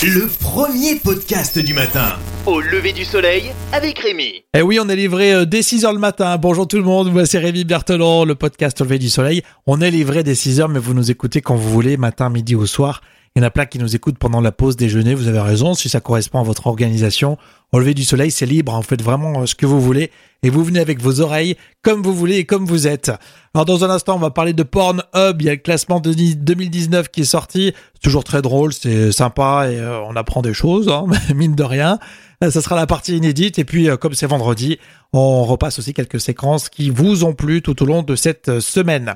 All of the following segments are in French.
Le premier podcast du matin. Au lever du soleil avec Rémi. Eh oui, on est livré euh, dès 6h le matin. Bonjour tout le monde, moi c'est Rémi Berthelon, le podcast Au lever du soleil. On est livré dès 6h, mais vous nous écoutez quand vous voulez, matin, midi ou soir. Il y en a plein qui nous écoutent pendant la pause déjeuner, vous avez raison, si ça correspond à votre organisation. Au du soleil, c'est libre, en faites vraiment euh, ce que vous voulez et vous venez avec vos oreilles comme vous voulez et comme vous êtes. Alors dans un instant, on va parler de Pornhub, il y a le classement de 2019 qui est sorti, c'est toujours très drôle, c'est sympa et euh, on apprend des choses, hein, mine de rien. Euh, ça sera la partie inédite et puis comme c'est vendredi, on repasse aussi quelques séquences qui vous ont plu tout au long de cette semaine.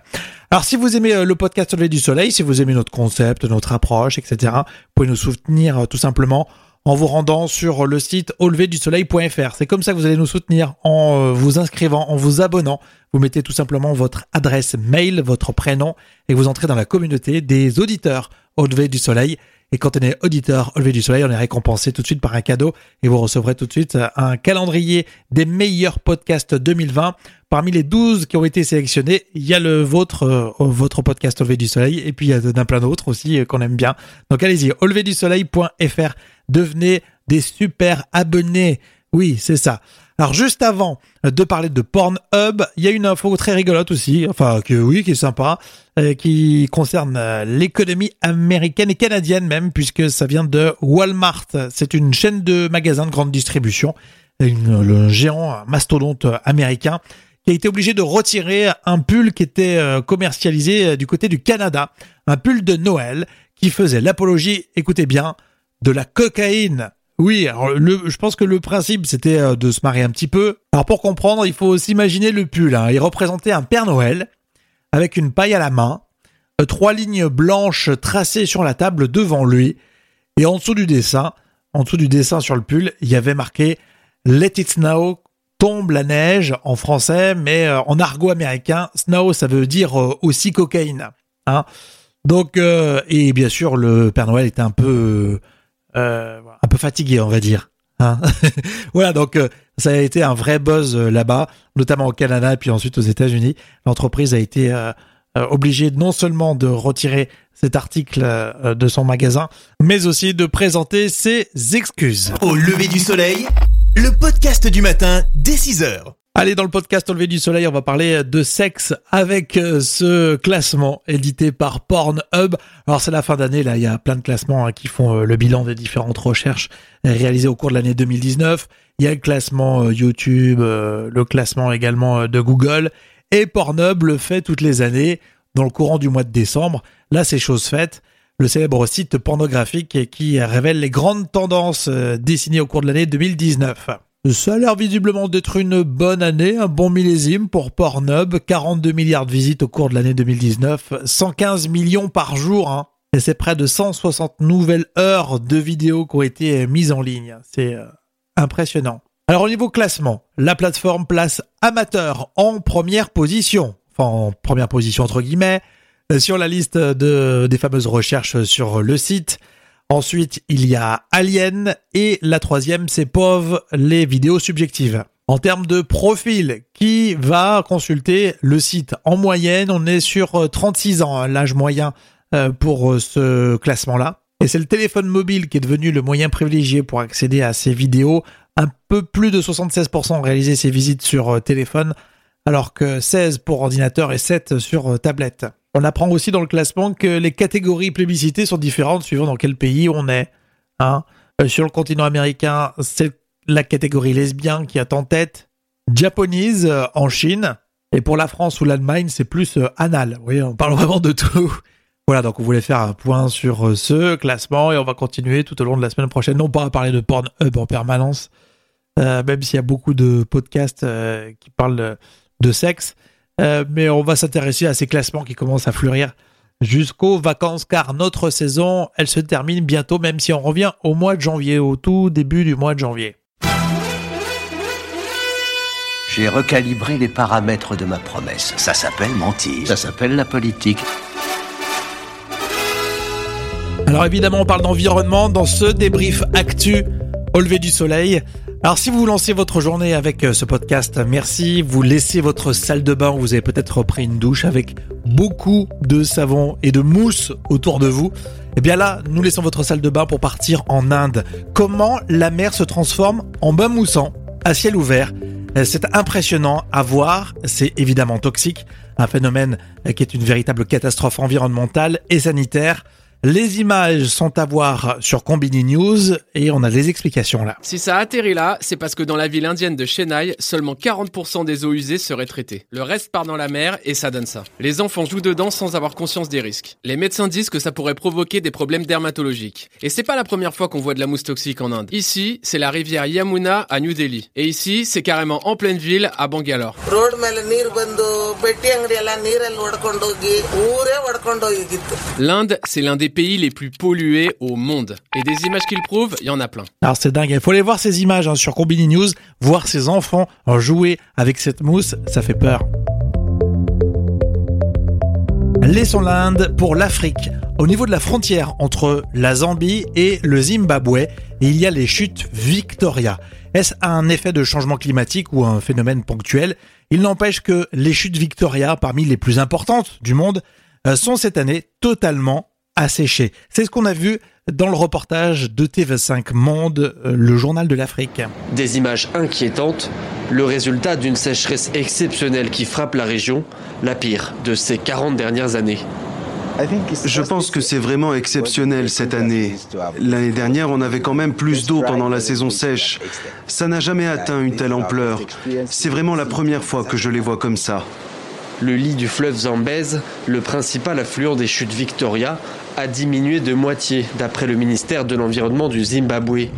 Alors si vous aimez le podcast Lever du Soleil, si vous aimez notre concept, notre approche, etc., vous pouvez nous soutenir tout simplement en vous rendant sur le site auleverdusoleil.fr. C'est comme ça que vous allez nous soutenir en euh, vous inscrivant, en vous abonnant. Vous mettez tout simplement votre adresse mail, votre prénom et vous entrez dans la communauté des auditeurs au lever du soleil. Et quand on est auditeur au lever du soleil, on est récompensé tout de suite par un cadeau et vous recevrez tout de suite un calendrier des meilleurs podcasts 2020. Parmi les 12 qui ont été sélectionnés, il y a le vôtre, euh, votre podcast au lever du soleil et puis il y a d'un plein d'autres aussi euh, qu'on aime bien. Donc allez-y, au du soleil.fr devenez des super abonnés. Oui, c'est ça. Alors juste avant de parler de Pornhub, il y a une info très rigolote aussi, enfin oui, qui est sympa, euh, qui concerne euh, l'économie américaine et canadienne même, puisque ça vient de Walmart. C'est une chaîne de magasins de grande distribution, le géant mastodonte américain, qui a été obligé de retirer un pull qui était euh, commercialisé du côté du Canada, un pull de Noël qui faisait l'apologie, écoutez bien, de la cocaïne. Oui, je pense que le principe c'était euh, de se marier un petit peu. Alors pour comprendre, il faut s'imaginer le pull. Hein. Il représentait un Père Noël avec une paille à la main, euh, trois lignes blanches tracées sur la table devant lui, et en dessous du dessin, en dessous du dessin sur le pull, il y avait marqué Let it snow, tombe la neige en français, mais euh, en argot américain, snow ça veut dire aussi cocaïne. Hein. Donc et bien sûr le Père Noël était un peu euh, un peu fatigué, on va dire. Hein voilà, donc euh, ça a été un vrai buzz euh, là-bas, notamment au Canada et puis ensuite aux États-Unis. L'entreprise a été obligée non seulement de retirer cet article de son magasin, mais aussi de présenter ses excuses. Au lever du soleil, le podcast du matin dès 6 heures. Allez, dans le podcast Au lever du soleil, on va parler de sexe avec euh, ce classement édité par Pornhub. Alors c'est la fin d'année, là, il y a plein de classements hein, qui font euh, le bilan des différentes recherches réalisées au cours de l'année 2019. Il y a le classement euh, YouTube, le classement également de Google, et Pornhub le fait toutes les années dans le courant du mois de décembre. Là, c'est chose faite. Le célèbre site pornographique qui révèle les grandes tendances dessinées au cours de l'année 2019. Ça a l'air visiblement d'être une bonne année, un bon millésime pour Pornhub, 42 milliards de visites au cours de l'année 2019, 115 millions par jour, hein. et c'est près de 160 nouvelles heures de vidéos qui ont été mises en ligne. C'est euh, impressionnant. Alors au niveau classement, la plateforme place amateur en première position, enfin en première position entre guillemets, euh, sur la liste de, des fameuses recherches sur le site. Ensuite, il y a Alien et la troisième, c'est POV, les vidéos subjectives. En termes de profil, qui va consulter le site En moyenne, on est sur 36 euh, ans, hein, l'âge moyen euh, pour euh, ce classement-là. Et c'est le téléphone mobile qui est devenu le moyen privilégié pour accéder à ces vidéos. Un peu plus de 76% ont réalisé ces visites sur téléphone, alors que 16 pour ordinateur et 7 sur tablette. On apprend aussi dans le classement que les catégories plébiscitées sont différentes suivant dans quel pays on est. Hein. Euh, sur le continent américain, c'est la catégorie lesbien qui est en tête. Japonese euh, en Chine. Et pour la France ou l'Allemagne, c'est plus euh, anal. Oui, on parle vraiment de tout. Voilà, donc on voulait faire un point sur ce classement et on va continuer tout au long de la semaine prochaine, non pas à parler de Pornhub en permanence, même s'il y a beaucoup de podcasts qui parlent de sexe. Euh, mais on va s'intéresser à ces classements qui commencent à fleurir jusqu'aux vacances, car notre saison, elle se termine bientôt, même si on revient au mois de janvier, au tout début du mois de janvier. J'ai recalibré les paramètres de ma promesse. Ça s'appelle mentir. Ça s'appelle la politique. Alors évidemment, on parle d'environnement dans ce débrief actu au lever du soleil. Alors si vous lancez votre journée avec euh, ce podcast, merci. Vous laissez votre salle de bain, vous avez peut-être pris une douche avec beaucoup de savon et de mousse autour de vous. Eh bien là, nous laissons votre salle de bain pour partir en Inde. Comment la mer se transforme en bain moussant à ciel ouvert? Euh, c'est impressionnant à voir, c'est évidemment toxique, un phénomène qui est une véritable catastrophe environnementale et sanitaire. Les images sont à voir sur Combini News et on a des explications là. Si ça atterrit là, c'est parce que dans la ville indienne de Chennai, seulement 40% des eaux usées seraient traitées. Le reste part dans la mer et ça donne ça. Les enfants jouent dedans sans avoir conscience des risques. Les médecins disent que ça pourrait provoquer des problèmes dermatologiques. Et c'est pas la première fois qu'on voit de la mousse toxique en Inde. Ici, c'est la rivière Yamuna à New Delhi. Et ici, c'est carrément en pleine ville à Bangalore. L'Inde, c'est l'un des pays les plus pollués au monde. Et des images qui le prouvent, il y en a plein. Alors c'est dingue, il faut aller voir ces images hein, sur Combini News, voir ces enfants jouer avec cette mousse, ça fait peur. Laissons l'Inde pour l'Afrique. Au niveau de la frontière entre la Zambie et le Zimbabwe, il y a les chutes Victoria. Est-ce un effet de changement climatique ou un phénomène ponctuel? Il n'empêche que les chutes Victoria, parmi les plus importantes du monde, euh, sont cette année totalement asséchées. C'est ce qu'on a vu dans le reportage de TV5 Monde, euh, le journal de l'Afrique. Des images inquiétantes, le résultat d'une sécheresse exceptionnelle qui frappe la région, la pire de ces 40 dernières années. Je pense que c'est vraiment exceptionnel cette année. L'année dernière, on avait quand même plus d'eau pendant la saison sèche. Ça n'a jamais atteint une telle ampleur. C'est vraiment la première fois que je les vois comme ça. Le lit du fleuve Zambèze, le principal affluent des chutes Victoria, a diminué de moitié, d'après le ministère de l'Environnement du Zimbabwe.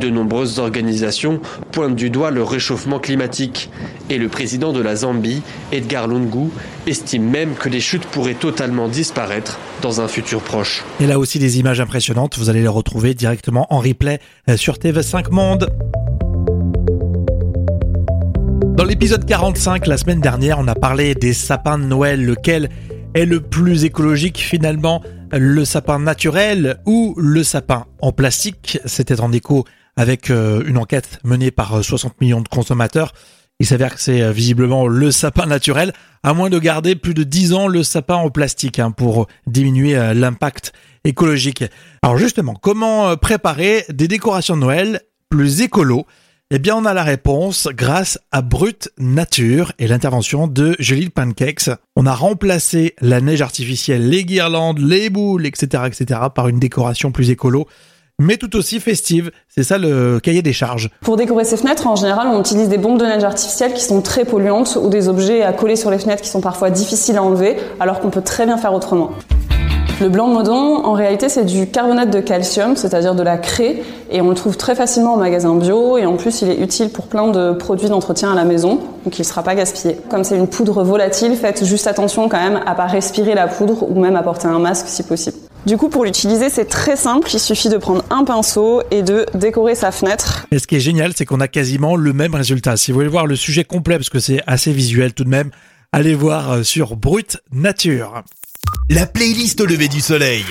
De nombreuses organisations pointent du doigt le réchauffement climatique. Et le président de la Zambie, Edgar Lungu, estime même que les chutes pourraient totalement disparaître dans un futur proche. Et là aussi des images impressionnantes, vous allez les retrouver directement en replay euh, sur TV5 Monde. Dans l'épisode 45, la semaine dernière, on a parlé des sapins de Noël, lequel est le plus écologique finalement, le sapin naturel ou le sapin en plastique. C'était en écho avec euh, une enquête menée par 60 euh, millions de consommateurs. Il s'avère que c'est euh, visiblement le sapin naturel, à moins de garder plus de 10 ans le sapin en plastique hein, pour diminuer l'impact écologique. Alors justement, comment préparer des décorations de Noël plus écolo eh bien, on a la réponse grâce à Brut Nature et l'intervention de Julie Pancakes. On a remplacé la neige artificielle, les guirlandes, les boules, etc., etc., par une décoration plus écolo mais tout aussi festive. C'est ça le cahier des charges. Pour décorer ces fenêtres, en général, on utilise des bombes de neige artificielles qui sont très polluantes ou des objets à coller sur les fenêtres qui sont parfois difficiles à enlever, alors qu'on peut très bien faire autrement. Le blanc Modon, en réalité, c'est du carbonate de calcium, c'est-à-dire de la craie, et on le trouve très facilement en magasin bio, et en plus, il est utile pour plein de produits d'entretien à la maison, donc il ne sera pas gaspillé. Comme c'est une poudre volatile, faites juste attention quand même à pas respirer la poudre ou même à porter un masque si possible. Du coup, pour l'utiliser, c'est très simple. Il suffit de prendre un pinceau et de décorer sa fenêtre. Et ce qui est génial, c'est qu'on a quasiment le même résultat. Si vous voulez voir le sujet complet, parce que c'est assez visuel tout de même, allez voir euh, sur Brut Nature. La playlist au du soleil.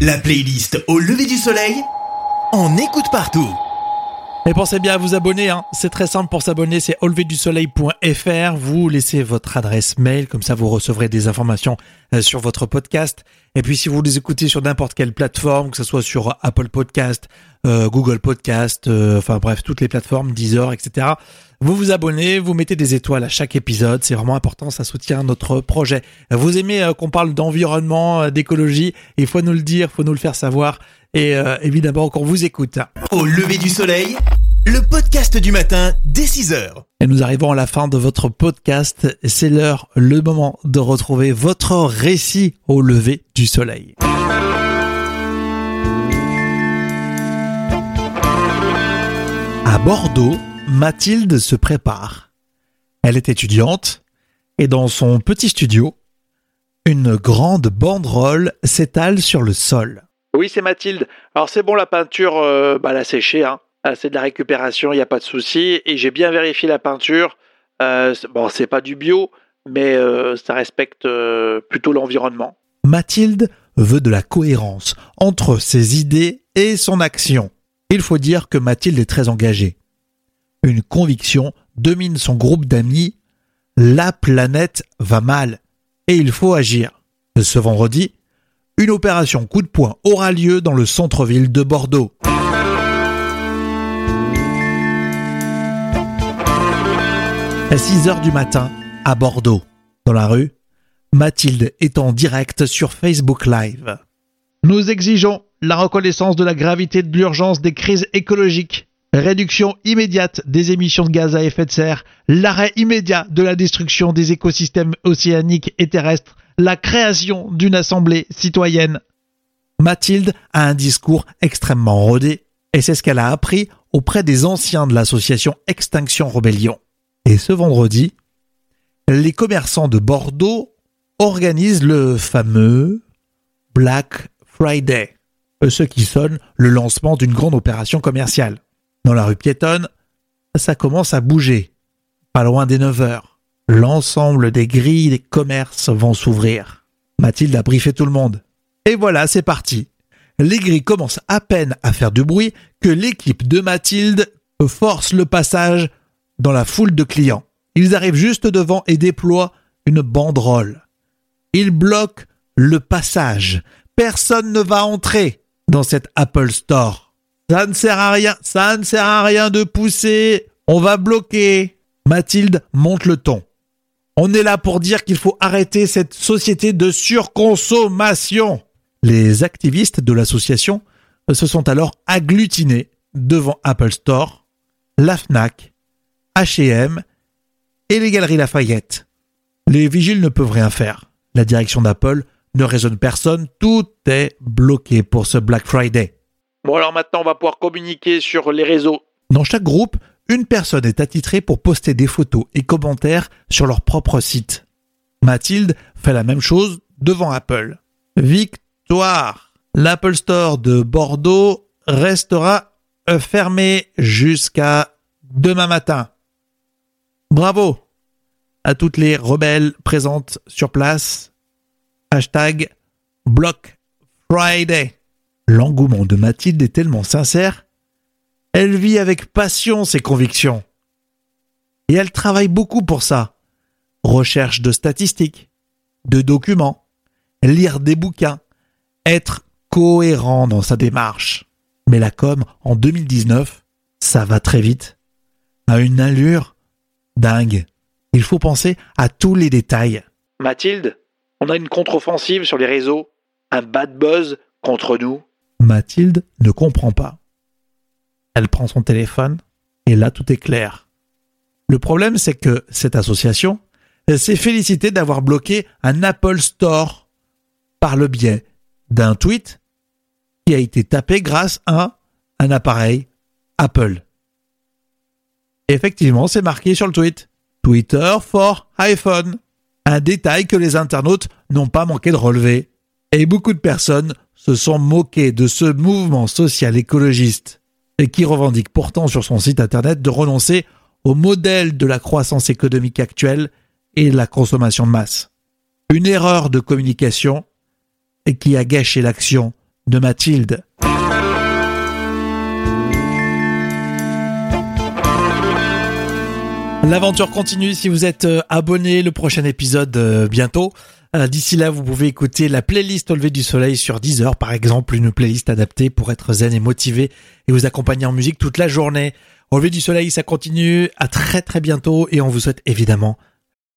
La playlist au lever du soleil. On écoute partout. Et pensez bien à vous abonner, hein. c'est très simple pour s'abonner, c'est auleverdusoleil.fr, vous laissez votre adresse mail, comme ça vous recevrez des informations euh, sur votre podcast. Et puis si vous les écoutez sur n'importe quelle plateforme, que ce soit sur Apple Podcast, euh, Google Podcast, euh, enfin bref, toutes les plateformes, Deezer, etc. Vous vous abonnez, vous mettez des étoiles à chaque épisode, c'est vraiment important, ça soutient notre projet. Vous aimez qu'on parle d'environnement, d'écologie, il faut nous le dire, il faut nous le faire savoir et euh, évidemment qu'on vous écoute. Au lever du soleil, le podcast du matin dès 6h. Et nous arrivons à la fin de votre podcast. C'est l'heure, le moment de retrouver votre récit au lever du soleil. À Bordeaux, Mathilde se prépare. Elle est étudiante et dans son petit studio, une grande banderole s'étale sur le sol. Oui, c'est Mathilde. Alors c'est bon, la peinture, euh, bah, elle a séché. Hein. Ah, c'est de la récupération, il n'y a pas de souci. Et j'ai bien vérifié la peinture. Euh, bon, c'est pas du bio, mais euh, ça respecte euh, plutôt l'environnement. Mathilde veut de la cohérence entre ses idées et son action. Il faut dire que Mathilde est très engagée. Une conviction domine son groupe d'amis. La planète va mal et il faut agir. Ce vendredi, une opération coup de poing aura lieu dans le centre-ville de Bordeaux. À 6 heures du matin, à Bordeaux, dans la rue, Mathilde est en direct sur Facebook Live. Nous exigeons la reconnaissance de la gravité de l'urgence des crises écologiques, réduction immédiate des émissions de gaz à effet de serre, l'arrêt immédiat de la destruction des écosystèmes océaniques et terrestres, la création d'une assemblée citoyenne. Mathilde a un discours extrêmement rodé, et c'est ce qu'elle a appris auprès des anciens de l'association Extinction Rebellion. Et ce vendredi, les commerçants de Bordeaux organisent le fameux Black Friday, ce qui sonne le lancement d'une grande opération commerciale. Dans la rue piétonne, ça commence à bouger. Pas loin des 9 heures. L'ensemble des grilles des commerces vont s'ouvrir. Mathilde a briefé tout le monde. Et voilà, c'est parti. Les grilles commencent à peine à faire du bruit que l'équipe de Mathilde force le passage dans la foule de clients. Ils arrivent juste devant et déploient une banderole. Ils bloquent le passage. Personne ne va entrer dans cet Apple Store. Ça ne sert à rien, ça ne sert à rien de pousser. On va bloquer. Mathilde monte le ton. On est là pour dire qu'il faut arrêter cette société de surconsommation. Les activistes de l'association se sont alors agglutinés devant Apple Store, la FNAC, H&M et les Galeries Lafayette. Les vigiles ne peuvent rien faire. La direction d'Apple ne raisonne personne, tout est bloqué pour ce Black Friday. Bon alors maintenant on va pouvoir communiquer sur les réseaux. Dans chaque groupe, une personne est attitrée pour poster des photos et commentaires sur leur propre site. Mathilde fait la même chose devant Apple. Victoire L'Apple Store de Bordeaux restera fermé jusqu'à demain matin. Bravo à toutes les rebelles présentes sur place. Hashtag Block Friday. L'engouement de Mathilde est tellement sincère elle vit avec passion ses convictions. Et elle travaille beaucoup pour ça. Recherche de statistiques, de documents, lire des bouquins, être cohérent dans sa démarche. Mais la com, en 2019, ça va très vite. À une allure dingue. Il faut penser à tous les détails. Mathilde, on a une contre-offensive sur les réseaux, un bad buzz contre nous. Mathilde ne comprend pas. Elle prend son téléphone et là tout est clair. Le problème c'est que cette association s'est félicitée d'avoir bloqué un Apple Store par le biais d'un tweet qui a été tapé grâce à un appareil Apple. Effectivement, c'est marqué sur le tweet. Twitter for iPhone. Un détail que les internautes n'ont pas manqué de relever. Et beaucoup de personnes se sont moquées de ce mouvement social écologiste et qui revendique pourtant sur son site internet de renoncer au modèle de la croissance économique actuelle et de la consommation de masse. Une erreur de communication et qui a gâché l'action de Mathilde. L'aventure continue si vous êtes euh, abonné, le prochain épisode euh, bientôt. Euh, d'ici là, vous pouvez écouter la playlist au lever du soleil sur 10 heures, par exemple, une playlist adaptée pour être zen et motivé et vous accompagner en musique toute la journée. Au lever du soleil, ça continue. À très très bientôt et on vous souhaite évidemment